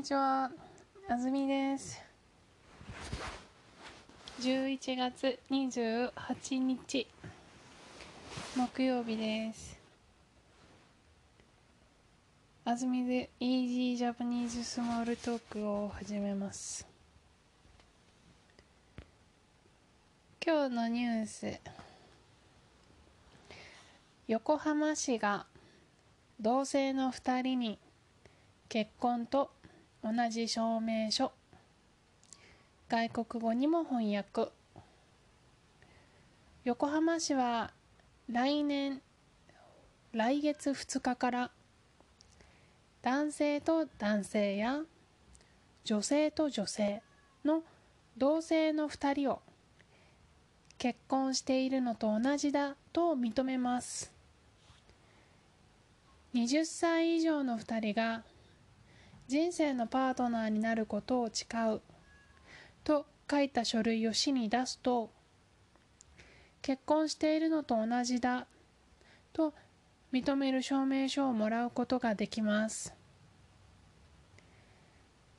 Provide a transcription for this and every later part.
にちは、あずみです。11月28日、木曜日です。あずみで Easy Japanese Small Talk を始めます。今日のニュース、横浜市が同性の2人に結婚と同じ証明書。外国語にも翻訳。横浜市は来年来月2日から男性と男性や女性と女性の同性の2人を結婚しているのと同じだと認めます。20歳以上の2人が人生のパートナーになることを誓う。と書いた書類を市に出すと結婚しているのと同じだ。と認める証明書をもらうことができます。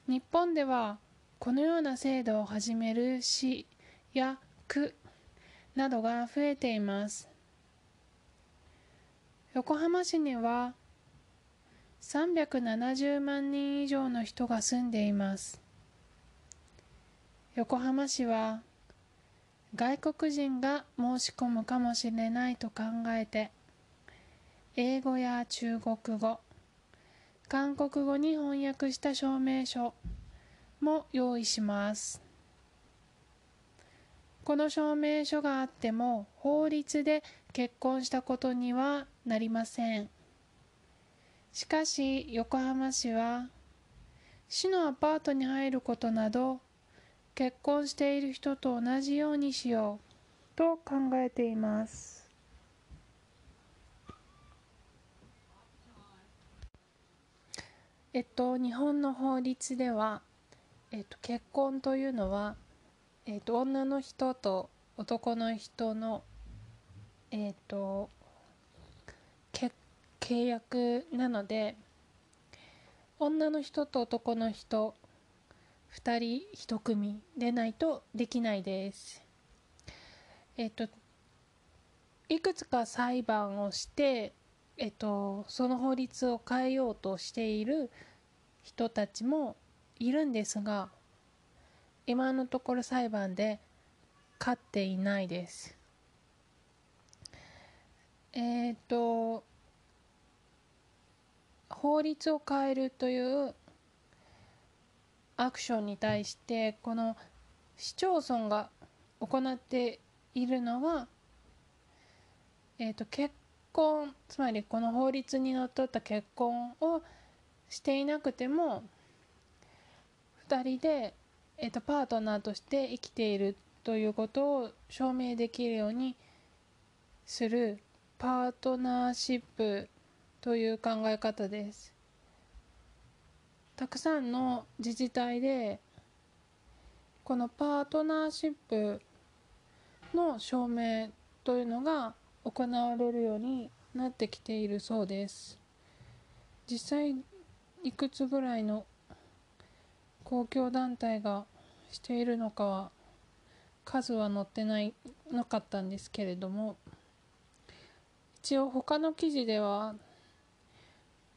日本ではこのような制度を始める市や区などが増えています。横浜市には370万人以上の人が住んでいます。横浜市は外国人が申し込むかもしれないと考えて英語や中国語韓国語に翻訳した証明書も用意します。この証明書があっても法律で結婚したことにはなりません。しかし横浜市は市のアパートに入ることなど結婚している人と同じようにしようと考えています。えっと日本の法律では、えっと、結婚というのは、えっと、女の人と男の人のえっと契約なので女の人と男の人2人1組でないとできないです。えっといくつか裁判をしてえっとその法律を変えようとしている人たちもいるんですが今のところ裁判で勝っていないです。えっ、と法律を変えるというアクションに対してこの市町村が行っているのは、えー、と結婚つまりこの法律にのっとった結婚をしていなくても2人で、えー、とパートナーとして生きているということを証明できるようにするパートナーシップという考え方です。たくさんの自治体でこのパートナーシップの証明というのが行われるようになってきているそうです。実際いくつぐらいの公共団体がしているのかは数は載ってないなかったんですけれども一応他の記事では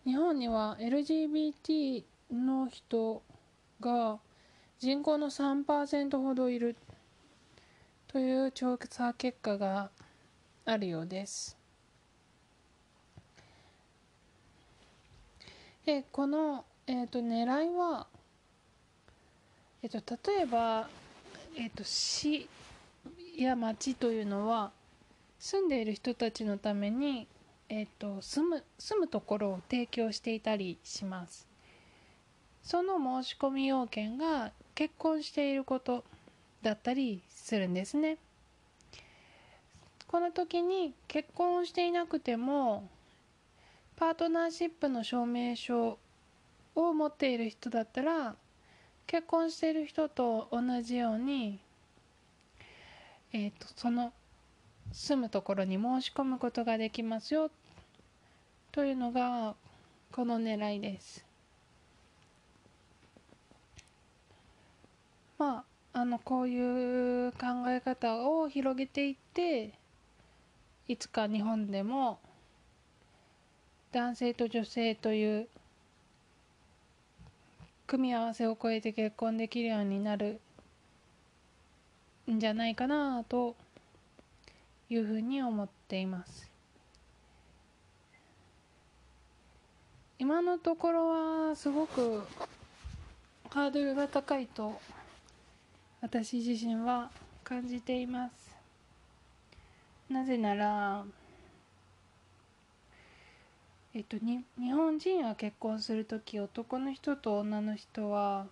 日本には LGBT の人が人口の3%ほどいるという調査結果があるようです。でこの、えー、と狙いは、えー、と例えば、えー、と市や町というのは住んでいる人たちのために、えー、と住む住むところを提供していたりします。その申し込み要件が結婚していることだったりするんですね。この時に結婚をしていなくてもパートナーシップの証明書を持っている人だったら結婚している人と同じように、えー、とその住むところに申し込むことができますよというのがこの狙いです。まああのこういう考え方を広げていっていつか日本でも男性と女性という組み合わせを超えて結婚できるようになるんじゃないかなというふうに思っています。今のところはすごくハードルが高いと私自身は感じています。なぜならえっとに日本人は結婚する時男の人と女の人は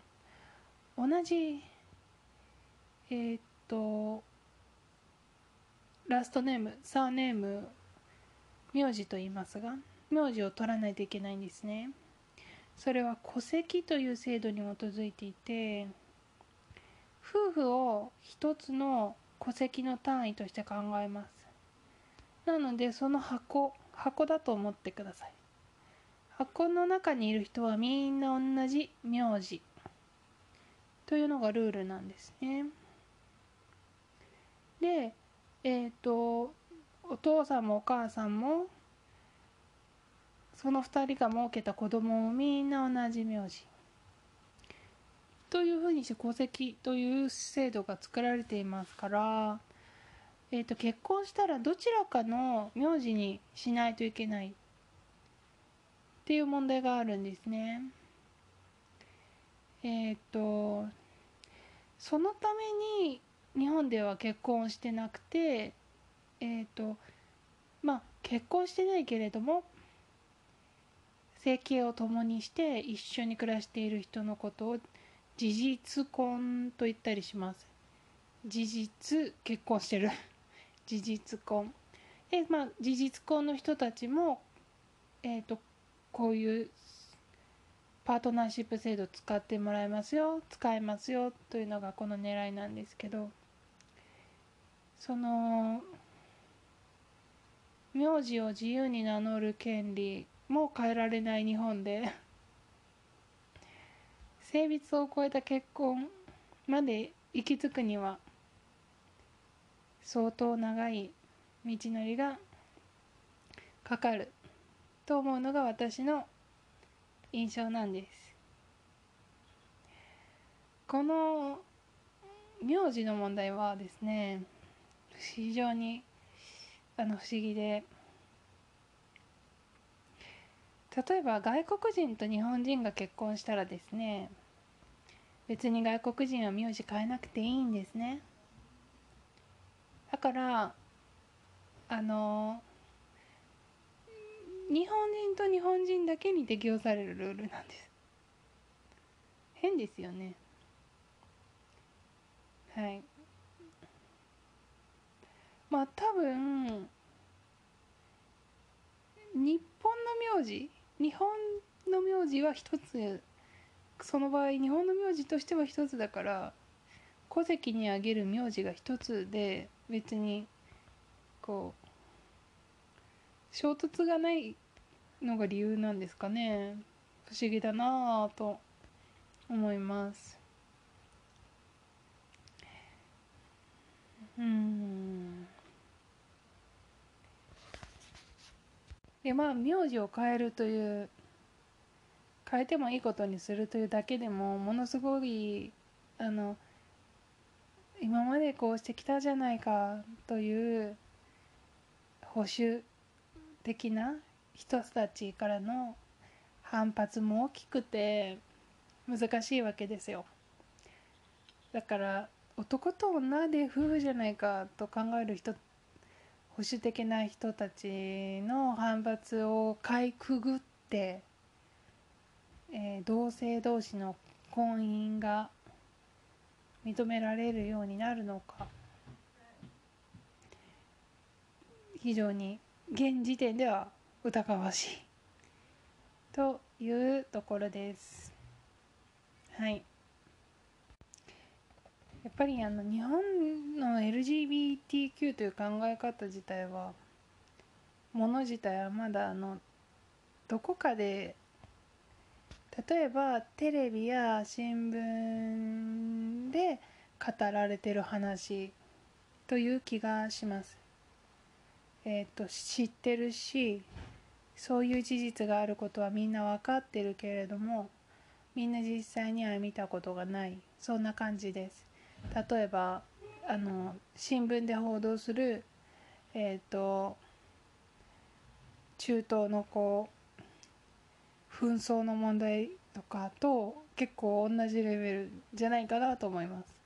同じえー、っとラストネームサーネーム名字と言いますが名字を取らないといけないんですね。それは戸籍という制度に基づいていて夫婦を一つの戸籍の単位として考えます。なのでその箱箱だと思ってください。箱の中にいる人はみんな同じ名字というのがルールなんですね。でえっ、ー、とお父さんもお母さんもその2人が設けた子供もみんな同じ名字というふうにして戸籍という制度が作られていますから、えーと、結婚したらどちらかの名字にしないといけないっていう問題があるんですね。えっ、ー、とそのために日本では結婚してなくてえっ、ー、とまあ結婚してないけれども生計を共にして一緒に暮らしている人のことを事実婚と言ったりします。事実結婚してる。事実婚。でまあ事実婚の人たちもえっ、ー、とこういうパートナーシップ制度使ってもらえますよ使えますよというのがこの狙いなんですけど。その名字を自由に名乗る権利も変えられない日本で 性別を超えた結婚まで行き着くには相当長い道のりがかかると思うのが私の印象なんです。この名字の問題はですね非常にあの不思議で。例えば外国人と日本人が結婚したらですね別に外国人は名字変えなくていいんですね。だからあの日本人と日本人だけに適用されるルールなんです。変ですよね。はい。まあ多分日本の名字日本の名字は一つその場合日本の名字としては一つだから戸籍にあげる名字が一つで別にこう衝突がないのが理由なんですかね。不思議だなぁと思います。うん。でまあ名字を変えるという変えてもいいことにするというだけでもものすごいあの今までこうしてきたじゃないかという保守的な人たちからの反発も大きくて難しいわけですよ。だから男と女で夫婦じゃないかと考える人保守的な人たちの反発をかいくぐって、えー、同性同士の婚姻が認められるようになるのか。非常に現時点では疑わしいというところです。はい。やっぱりあの日本の LGBTQ という考え方自体はもの自体はまだあのどこかで例えばテレビや新聞で語られてる話という気がします。えっ、ー、と知ってるしそういう事実があることはみんな分かってるけれどもみんな実際には見たことがないそんな感じです。例えばあの新聞で報道するえっ、ー、と中東のこう紛争の問題とかと結構同じレベルじゃないかなと思います。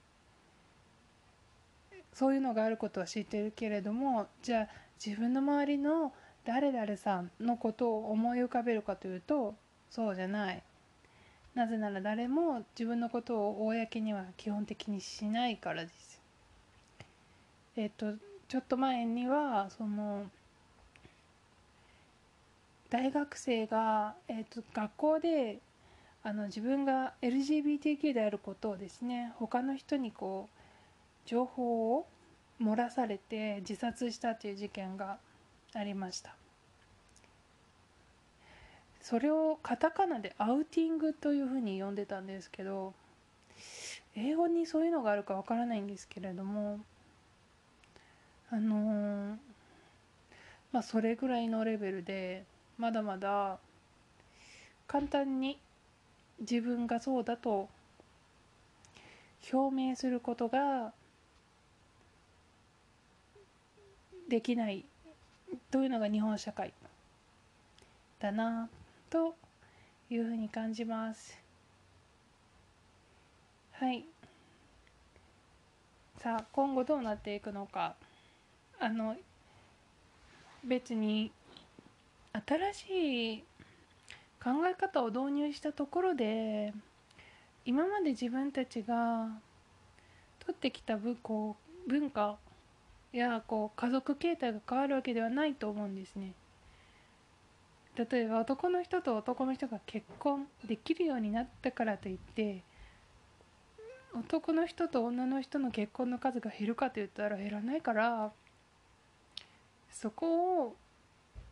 そういうのがあることは知ってるけれどもじゃあ自分の周りの誰々さんのことを思い浮かべるかというとそうじゃないなぜなら誰も自分のことを公には基本的にしないからです。えっとちょっと前にはその大学生が、えっと、学校であの自分が LGBTQ であることをですね他の人にこう情報を漏らされて自殺したという事件がありました。それをカタカナでアウティングというふうに呼んでたんですけど英語にそういうのがあるかわからないんですけれどもあのー、まあそれぐらいのレベルでまだまだ簡単に自分がそうだと表明することができないというのが日本社会だな。というふうに感じます。はい。さあ今後どうなっていくのか。あの別に新しい考え方を導入したところで今まで自分たちが取ってきた文文化やこう家族形態が変わるわけではないと思うんですね。例えば男の人と男の人が結婚できるようになったからといって男の人と女の人の結婚の数が減るかと言ったら減らないからそこを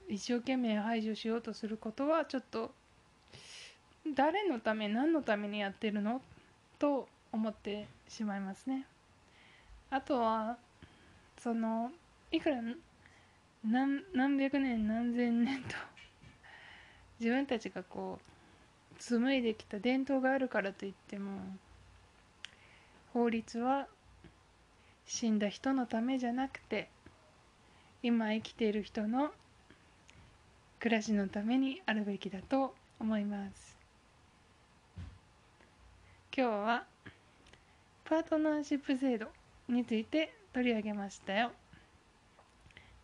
一生懸命排除しようとすることはちょっと誰のため何のためにやってるの？と思ってしまいますね。あとはそのいくら何何百年何千年と自分たちがこう紡いできた伝統があるからといっても法律は死んだ人のためじゃなくて今生きている人の暮らしのためにあるべきだと思います。今日はパートナーシップ制度について取り上げましたよ。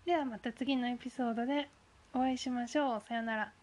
ではまた次のエピソードでお会いしましょう。さよなら。